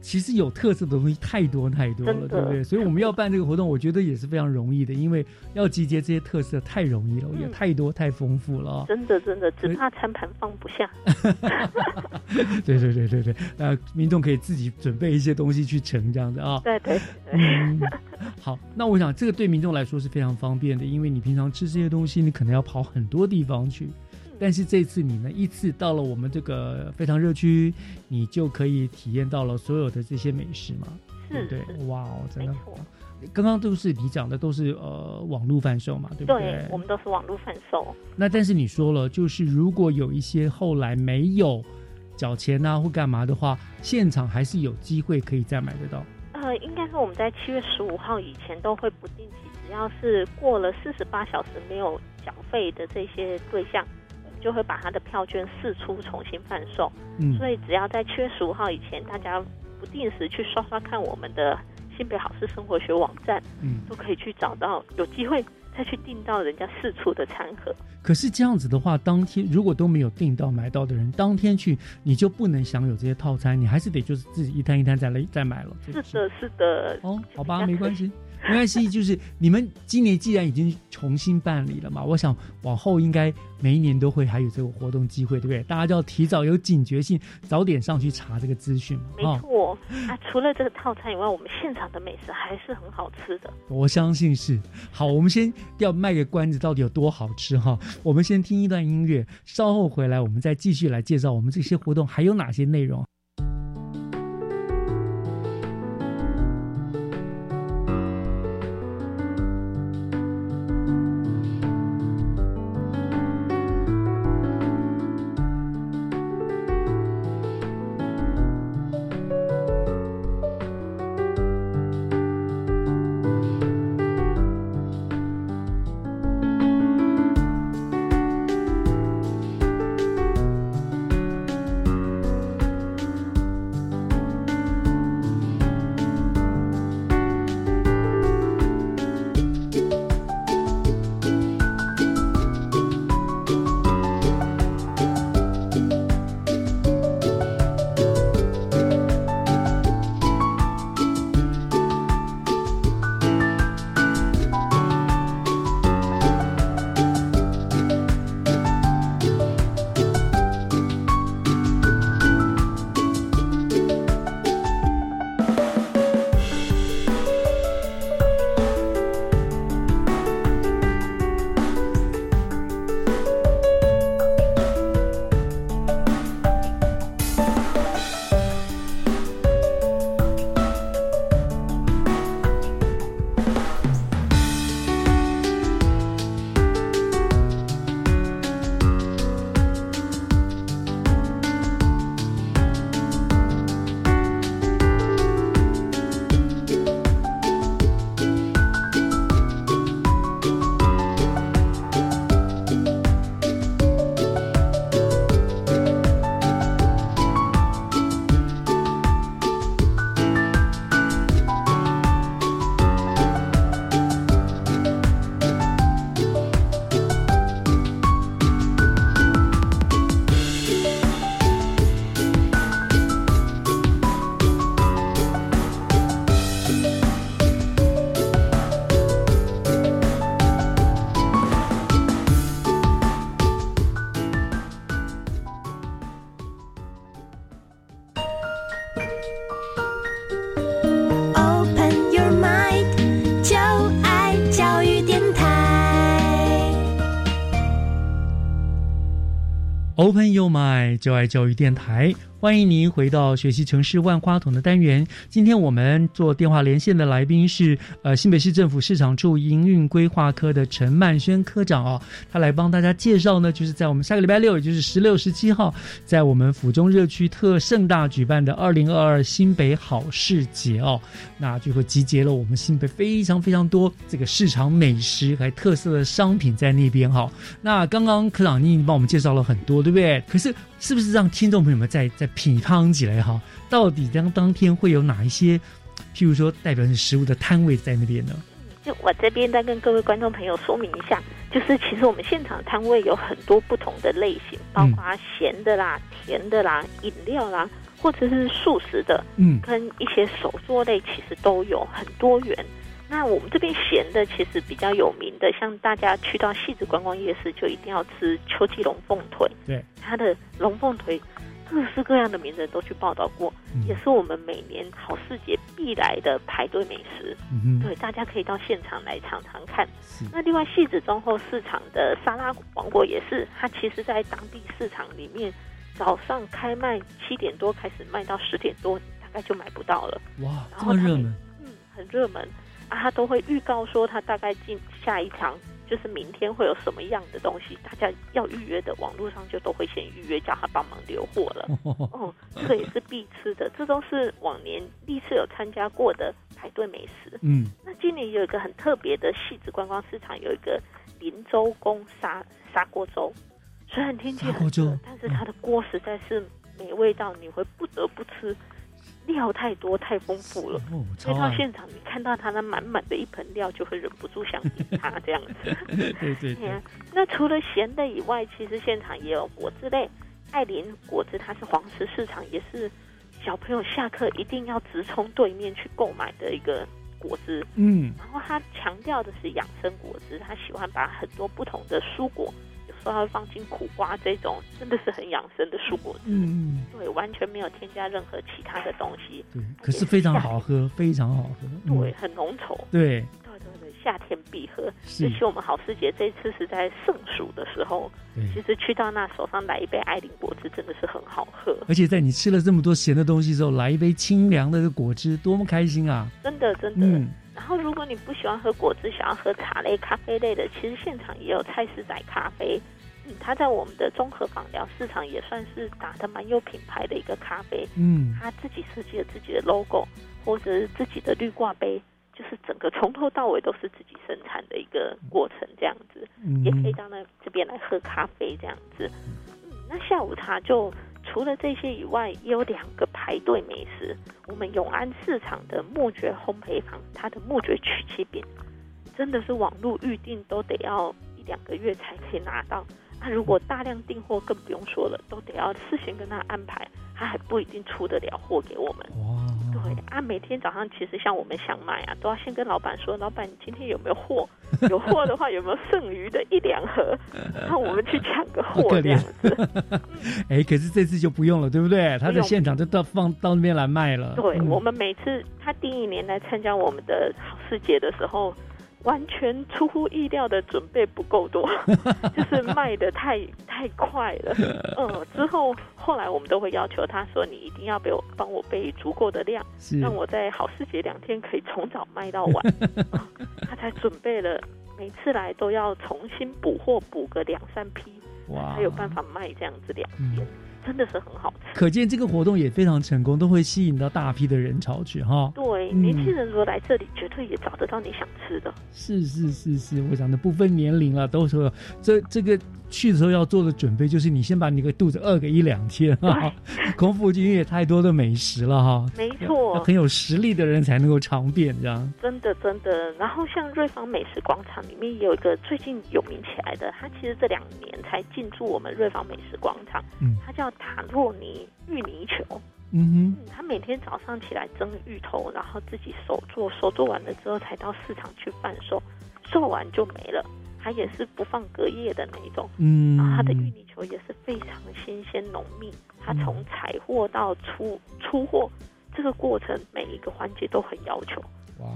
Speaker 1: 其实有特色的东西太多太多了，对不对？所以我们要办这个活动，我觉得也是非常容易的，因为要集结这些特色太容易了，也太多太丰富了。
Speaker 15: 真的真的，只怕餐盘放不下。
Speaker 1: 对对对对对，那，民众可以自己准备一些东西去盛，这样子啊。
Speaker 15: 对对
Speaker 1: 对。好，那我想这个对民众来说是非常方便的，因为你平常吃这些东西，你可能要跑很多地方去。但是这次你呢，一次到了我们这个非常热区，你就可以体验到了所有的这些美食嘛，对不对？哇哦，真的，刚刚都是你讲的，都是呃网络贩售嘛，对不对？
Speaker 15: 对，我们都是网络贩售。
Speaker 1: 那但是你说了，就是如果有一些后来没有缴钱啊或干嘛的话，现场还是有机会可以再买得到。
Speaker 15: 呃，应该是我们在七月十五号以前都会不定期，只要是过了四十八小时没有缴费的这些对象。就会把他的票券释出，重新贩售。嗯，所以只要在七月十五号以前，大家不定时去刷刷看我们的新北好事生活学网站，嗯，都可以去找到，有机会再去订到人家试出的餐盒。
Speaker 1: 可是这样子的话，当天如果都没有订到买到的人，当天去你就不能享有这些套餐，你还是得就是自己一摊一摊再来再买了。
Speaker 15: 是的，是的。
Speaker 1: 哦，好吧，没关系。没关系，就是你们今年既然已经重新办理了嘛，我想往后应该每一年都会还有这个活动机会，对不对？大家就要提早有警觉性，早点上去查这个资讯嘛。
Speaker 15: 没错啊，除了这个套餐以外，我们现场的美食还是很好吃的。
Speaker 1: 我相信是。好，我们先要卖个关子，到底有多好吃哈？我们先听一段音乐，稍后回来我们再继续来介绍我们这些活动还有哪些内容。卖就爱教育电台，欢迎您回到学习城市万花筒的单元。今天我们做电话连线的来宾是呃新北市政府市场处营运规划科的陈曼轩科长哦，他来帮大家介绍呢，就是在我们下个礼拜六，也就是十六、十七号，在我们府中热区特盛大举办的二零二二新北好市节哦，那就会集结了我们新北非常非常多这个市场美食还特色的商品在那边哈。那刚刚科长您帮我们介绍了很多，对不对？可是是不是让听众朋友们再再品汤起来哈？到底当当天会有哪一些，譬如说代表性食物的摊位在那边呢？
Speaker 15: 就我这边再跟各位观众朋友说明一下，就是其实我们现场摊位有很多不同的类型，包括咸的啦、甜的啦、饮料啦，或者是素食的，嗯，跟一些手作类，其实都有很多元。那我们这边咸的其实比较有名的，像大家去到戏子观光夜市，就一定要吃秋季龙凤腿，
Speaker 1: 对，
Speaker 15: 它的龙凤腿。各式各样的名人都去报道过，也是我们每年好市节必来的排队美食。嗯对，大家可以到现场来尝尝看。那另外，戏子中后市场的沙拉王国也是，它其实在当地市场里面，早上开卖七点多开始卖到十点多，大概就买不到了。
Speaker 1: 哇，这么热门？
Speaker 15: 嗯，很热门啊！他都会预告说，他大概进下一场。就是明天会有什么样的东西，大家要预约的，网络上就都会先预约，叫他帮忙留货了。哦，这个也是必吃的，这都是往年历次有参加过的排队美食。嗯，那今年有一个很特别的戏子观光市场，有一个林州宫砂砂锅粥，虽然天气很热，但是它的锅实在是没味道你会不得不吃。料太多太丰富了，所以到现场你看到他那满满的一盆料，就会忍不住想点他 这样子。
Speaker 1: 对对对。
Speaker 15: 那除了咸的以外，其实现场也有果汁类，艾琳果汁它是黄石市场，也是小朋友下课一定要直冲对面去购买的一个果汁。嗯。然后他强调的是养生果汁，他喜欢把很多不同的蔬果。说他会放进苦瓜这种，真的是很养生的蔬果汁，嗯，对，完全没有添加任何其他的东西，
Speaker 1: 对，可是非常好喝，非常好喝，
Speaker 15: 对，很浓稠，
Speaker 1: 对，
Speaker 15: 对对对，夏天必喝。尤其我们好师姐这次是在盛暑的时候，其实去到那手上来一杯艾琳果汁，真的是很好喝。
Speaker 1: 而且在你吃了这么多咸的东西之后，来一杯清凉的果汁，多么开心啊！
Speaker 15: 真的真的。嗯。然后，如果你不喜欢喝果汁，想要喝茶类、咖啡类的，其实现场也有菜市仔咖啡。嗯，它在我们的综合访疗市场也算是打的蛮有品牌的一个咖啡。嗯，他自己设计了自己的 logo，或者是自己的绿挂杯，就是整个从头到尾都是自己生产的一个过程，这样子。嗯，也可以到那这边来喝咖啡这样子。嗯，那下午茶就。除了这些以外，也有两个排队美食。我们永安市场的木蕨烘焙坊，它的木蕨曲奇饼，真的是网络预订都得要一两个月才可以拿到。那如果大量订货，更不用说了，都得要事先跟他安排，他还不一定出得了货给我们。啊，每天早上其实像我们想买啊，都要先跟老板说，老板今天有没有货？有货的话有没有剩余的一两盒？那我们去抢个货这样子。
Speaker 1: 哎，可是这次就不用了，对不对？他在现场就到放到那边来卖了。
Speaker 15: 对，我们每次他第一年来参加我们的好事节的时候。完全出乎意料的准备不够多，就是卖的太太快了。嗯，之后后来我们都会要求他说：“你一定要给我帮我备足够的量，让我在好事节两天可以从早卖到晚。”他才准备了，每次来都要重新补货，补个两三批，才有办法卖这样子两天。真的是很好吃，
Speaker 1: 可见这个活动也非常成功，都会吸引到大批的人潮去哈。
Speaker 15: 对，年轻人如果来这里，绝对也找得到你想吃的。
Speaker 1: 是是是是，我想的不分年龄了，都说这这个。去的时候要做的准备就是你先把你个肚子饿个一两天哈，空腹因为也太多的美食了哈，
Speaker 15: 没错，
Speaker 1: 很有实力的人才能够尝遍这样。
Speaker 15: 真的真的，然后像瑞芳美食广场里面也有一个最近有名起来的，他其实这两年才进驻我们瑞芳美食广场，嗯，它叫塔洛尼芋泥球，嗯哼，他每天早上起来蒸芋头，然后自己手做，手做完了之后才到市场去贩售，售完就没了。它也是不放隔夜的那一种，嗯，然后它的芋泥球也是非常新鲜浓密。它从采货到出出货这个过程，每一个环节都很要求。哇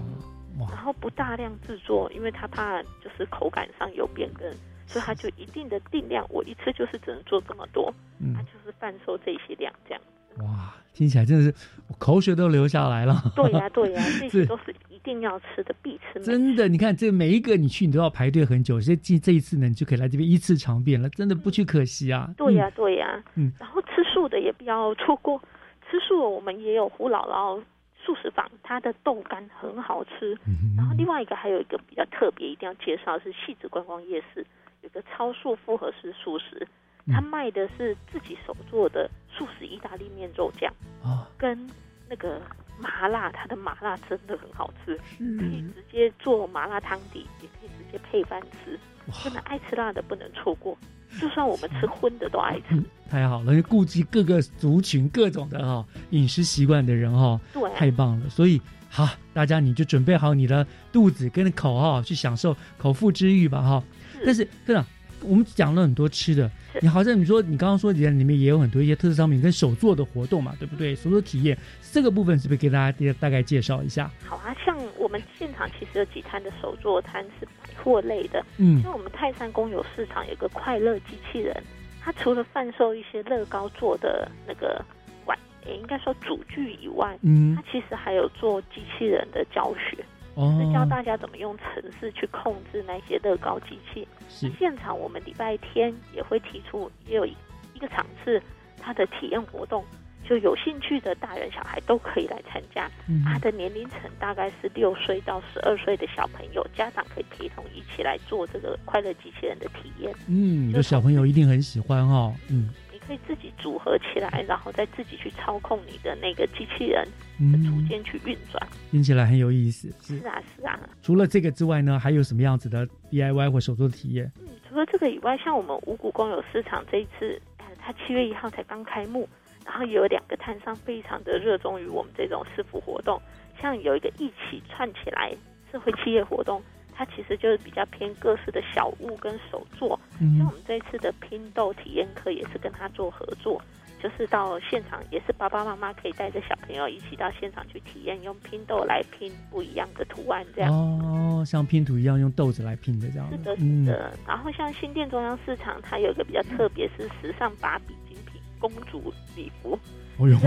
Speaker 15: 哇！然后不大量制作，因为它怕就是口感上有变更，所以它就一定的定量，我一次就是只能做这么多，它就是贩售这些量这样。
Speaker 1: 哇，听起来真的是口水都流下来了。
Speaker 15: 对呀，对呀，这些都是一定要吃的，必吃。
Speaker 1: 真的，你看这每一个你去，你都要排队很久。所以这这一次呢，你就可以来这边一次尝遍了，真的不去可惜啊。
Speaker 15: 对呀，对呀。嗯。然后吃素的也不要错过，吃素我们也有胡姥姥素食坊，它的豆干很好吃。嗯。然后另外一个还有一个比较特别，一定要介绍是戏子观光夜市有个超素复合式素食。他卖的是自己手做的素食意大利面肉酱啊，跟那个麻辣，它的麻辣真的很好吃，可以直接做麻辣汤底，也可以直接配饭吃。真的爱吃辣的不能错过，就算我们吃荤的都爱吃。
Speaker 1: 太好了，顾及各个族群、各种的哈饮食习惯的人哈，
Speaker 15: 对，
Speaker 1: 太棒了。所以好，大家你就准备好你的肚子跟口哈，去享受口腹之欲吧哈。但是真的。我们讲了很多吃的，你好像你说你刚刚说里面里面也有很多一些特色商品跟手做的活动嘛，对不对？手作体验这个部分是不是给大家大概介绍一下？
Speaker 15: 好啊，像我们现场其实有几摊的手作摊是百货类的，嗯，像我们泰山公有市场有个快乐机器人，它除了贩售一些乐高做的那个玩，也应该说主具以外，嗯，它其实还有做机器人的教学。是教大家怎么用程式去控制那些乐高机器。是现场我们礼拜天也会提出，也有一一个场次，它的体验活动，就有兴趣的大人小孩都可以来参加。他的年龄层大概是六岁到十二岁的小朋友，家长可以陪同一起来做这个快乐机器人的体验。
Speaker 1: 嗯，有小朋友一定很喜欢哦。嗯。
Speaker 15: 可以自己组合起来，然后再自己去操控你的那个机器人的组件去运转，
Speaker 1: 听起来很有意思。
Speaker 15: 是啊，是啊。
Speaker 1: 除了这个之外呢，还有什么样子的 DIY 或手作体验？
Speaker 15: 嗯，除了这个以外，像我们五谷公有市场这一次，呃，它七月一号才刚开幕，然后有两个摊商非常的热衷于我们这种师傅活动，像有一个一起串起来社会企业活动。它其实就是比较偏各式的小物跟手作，像我们这次的拼豆体验课也是跟他做合作，就是到现场也是爸爸妈妈可以带着小朋友一起到现场去体验，用拼豆来拼不一样的图案，这样
Speaker 1: 哦，像拼图一样用豆子来拼的这样。
Speaker 15: 是的，是的。然后像新店中央市场，它有一个比较特别，是时尚芭比精品公主礼服，
Speaker 1: 哦哟，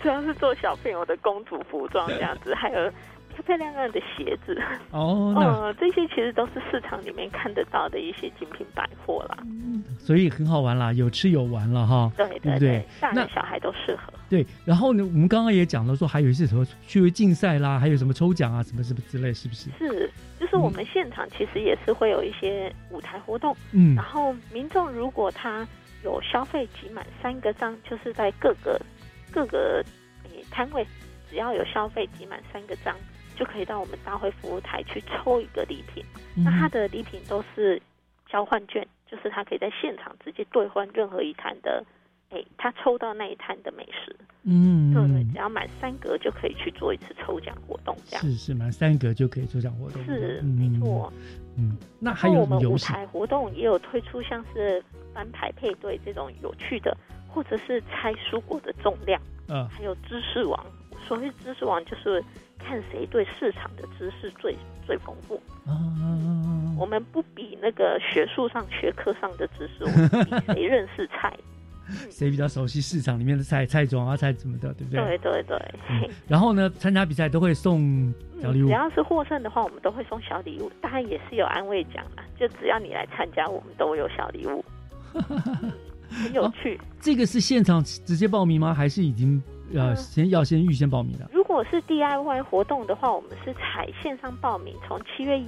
Speaker 15: 主要是做小朋友的公主服装这样子，还有。漂漂亮亮的鞋子哦，呃，这些其实都是市场里面看得到的一些精品百货啦，嗯
Speaker 1: 所以很好玩啦，有吃有玩了哈，
Speaker 15: 对对对，大人小孩都适合。
Speaker 1: 对，然后呢，我们刚刚也讲了说，还有一些什么趣味竞赛啦，还有什么抽奖啊，什么什么之类，是不是？
Speaker 15: 是，就是我们现场其实也是会有一些舞台活动，嗯，然后民众如果他有消费集满三个章，就是在各个各个诶摊位，只要有消费集满三个章。就可以到我们大会服务台去抽一个礼品，那他的礼品都是交换券，就是他可以在现场直接兑换任何一摊的，哎，他抽到那一摊的美食，嗯，对对，只要满三格就可以去做一次抽奖活动，这样。
Speaker 1: 是是满三格就可以抽奖活动，
Speaker 15: 是没错，
Speaker 1: 嗯，那还有
Speaker 15: 我们舞台活动也有推出像是翻牌配对这种有趣的，或者是猜蔬果的重量，嗯，还有知识王，所谓知识王就是。看谁对市场的知识最最丰富。我们不比那个学术上、学科上的知识，我们比 谁认识菜，
Speaker 1: 谁比较熟悉市场里面的菜、菜种啊、菜什么的，对不
Speaker 15: 对？对对对。
Speaker 1: 然后呢，参加比赛都会送小礼物。
Speaker 15: 只要是获胜的话，我们都会送小礼物，当然也是有安慰奖啊。就只要你来参加，我们都有小礼物。很有趣。
Speaker 1: 这个是现场直接报名吗？还是已经？呃先要先预先报名的。
Speaker 15: 如果是 DIY 活动的话，我们是采线上报名，从七月一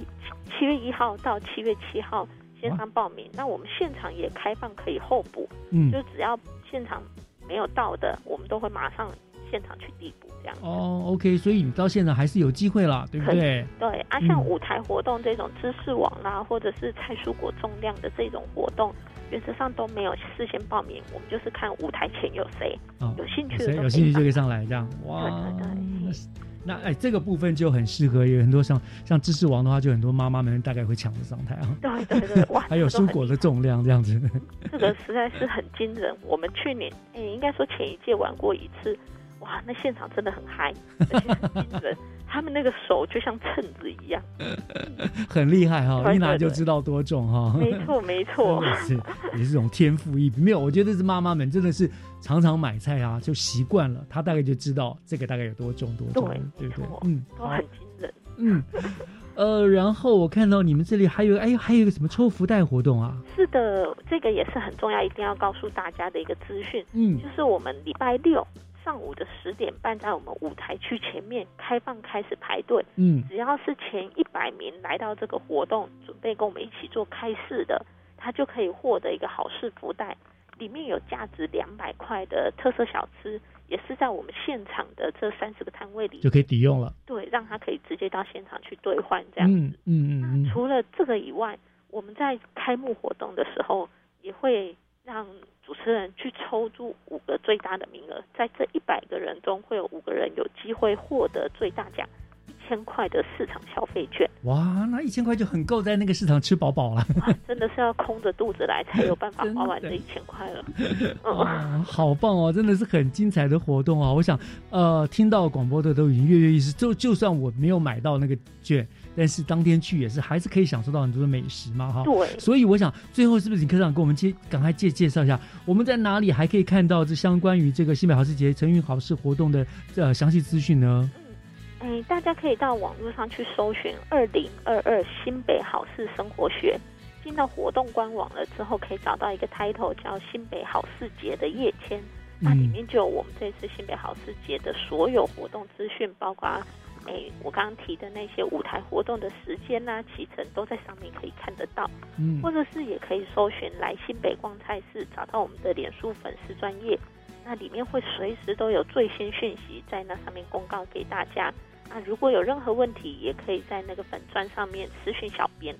Speaker 15: 七月一号到七月七号线上报名。那我们现场也开放可以候补，嗯，就只要现场没有到的，我们都会马上现场去递补这样。
Speaker 1: 哦，OK，所以你到现场还是有机会了，对不对？
Speaker 15: 对啊，像舞台活动这种知识网啦，或者是菜蔬果重量的这种活动。原则上都没有事先报名，我们就是看舞台前有谁，有兴趣的
Speaker 1: 有兴趣就可以上来这样。哇，那哎，这个部分就很适合，有很多像像知识王的话，就很多妈妈们大概会抢着上台啊。
Speaker 15: 对对对，哇，
Speaker 1: 还有蔬果的重量这样子，
Speaker 15: 这个实在是很惊人。我们去年哎，应该说前一届玩过一次，哇，那现场真的很嗨，而且很。他们那个手就像秤子一样，
Speaker 1: 很厉害哈，一拿就知道多重哈。
Speaker 15: 没错，没错，
Speaker 1: 是也是种天赋异禀。没有，我觉得是妈妈们真的是常常买菜啊，就习惯了，她大概就知道这个大概有多重多重，对不对？
Speaker 15: 嗯，都很惊人。
Speaker 1: 嗯，呃，然后我看到你们这里还有，哎，还有一个什么抽福袋活动啊？
Speaker 15: 是的，这个也是很重要，一定要告诉大家的一个资讯。
Speaker 1: 嗯，
Speaker 15: 就是我们礼拜六。上午的十点半，在我们舞台区前面开放开始排队。
Speaker 1: 嗯，
Speaker 15: 只要是前一百名来到这个活动，准备跟我们一起做开市的，他就可以获得一个好事福袋，里面有价值两百块的特色小吃，也是在我们现场的这三十个摊位里
Speaker 1: 就可以抵用了。
Speaker 15: 对，让他可以直接到现场去兑换这样子。
Speaker 1: 嗯嗯嗯。
Speaker 15: 除了这个以外，我们在开幕活动的时候也会让。主持人去抽出五个最大的名额，在这一百个人中，会有五个人有机会获得最大奖一千块的市场消费券。
Speaker 1: 哇，那一千块就很够在那个市场吃饱饱了。
Speaker 15: 真的是要空着肚子来才有办法 花完这一千块了。
Speaker 1: 嗯，好棒哦，真的是很精彩的活动啊！我想，呃，听到广播的都已经跃跃欲试。就就算我没有买到那个券。但是当天去也是还是可以享受到很多的美食嘛，哈。
Speaker 15: 对。
Speaker 1: 所以我想最后是不是请科长给我们介赶快介介绍一下，我们在哪里还可以看到这相关于这个新北好事节成运好事活动的呃详细资讯呢？
Speaker 15: 嗯，哎，大家可以到网络上去搜寻“二零二二新北好事生活学”，进到活动官网了之后，可以找到一个 title 叫“新北好事节”的页签，那里面就有我们这次新北好事节的所有活动资讯，包括。哎，我刚刚提的那些舞台活动的时间呐、启程都在上面可以看得到，
Speaker 1: 嗯，
Speaker 15: 或者是也可以搜寻来新北逛菜市，找到我们的脸书粉丝专业，那里面会随时都有最新讯息在那上面公告给大家。那，如果有任何问题，也可以在那个粉砖上面私讯小编，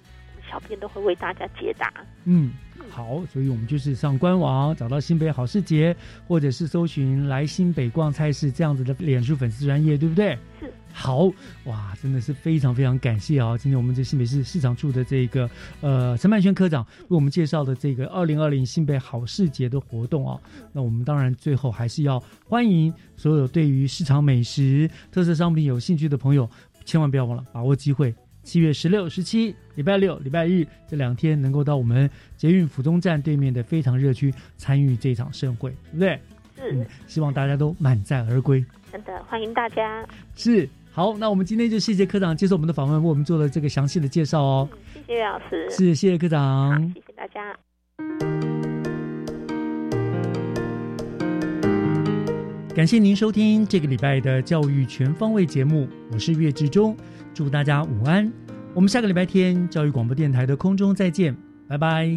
Speaker 15: 小编都会为大家解答。
Speaker 1: 嗯。好，所以我们就是上官网找到新北好事节，或者是搜寻来新北逛菜市这样子的脸书粉丝专业，对不对？
Speaker 15: 是。
Speaker 1: 好哇，真的是非常非常感谢啊！今天我们这新北市市场处的这个呃陈曼轩科长为我们介绍的这个二零二零新北好市节的活动啊，那我们当然最后还是要欢迎所有对于市场美食特色商品有兴趣的朋友，千万不要忘了把握机会。七月十六、十七，礼拜六、礼拜日这两天，能够到我们捷运府中站对面的非常热区参与这场盛会，对不对？
Speaker 15: 嗯，
Speaker 1: 希望大家都满载而归。
Speaker 15: 真的欢迎大家。
Speaker 1: 是，好，那我们今天就谢谢科长接受我们的访问，为我们做了这个详细的介绍哦。
Speaker 15: 谢谢老师。
Speaker 1: 是，谢谢科长。
Speaker 15: 谢谢大家。
Speaker 1: 感谢您收听这个礼拜的教育全方位节目，我是岳志忠。祝大家午安！我们下个礼拜天教育广播电台的空中再见，拜拜。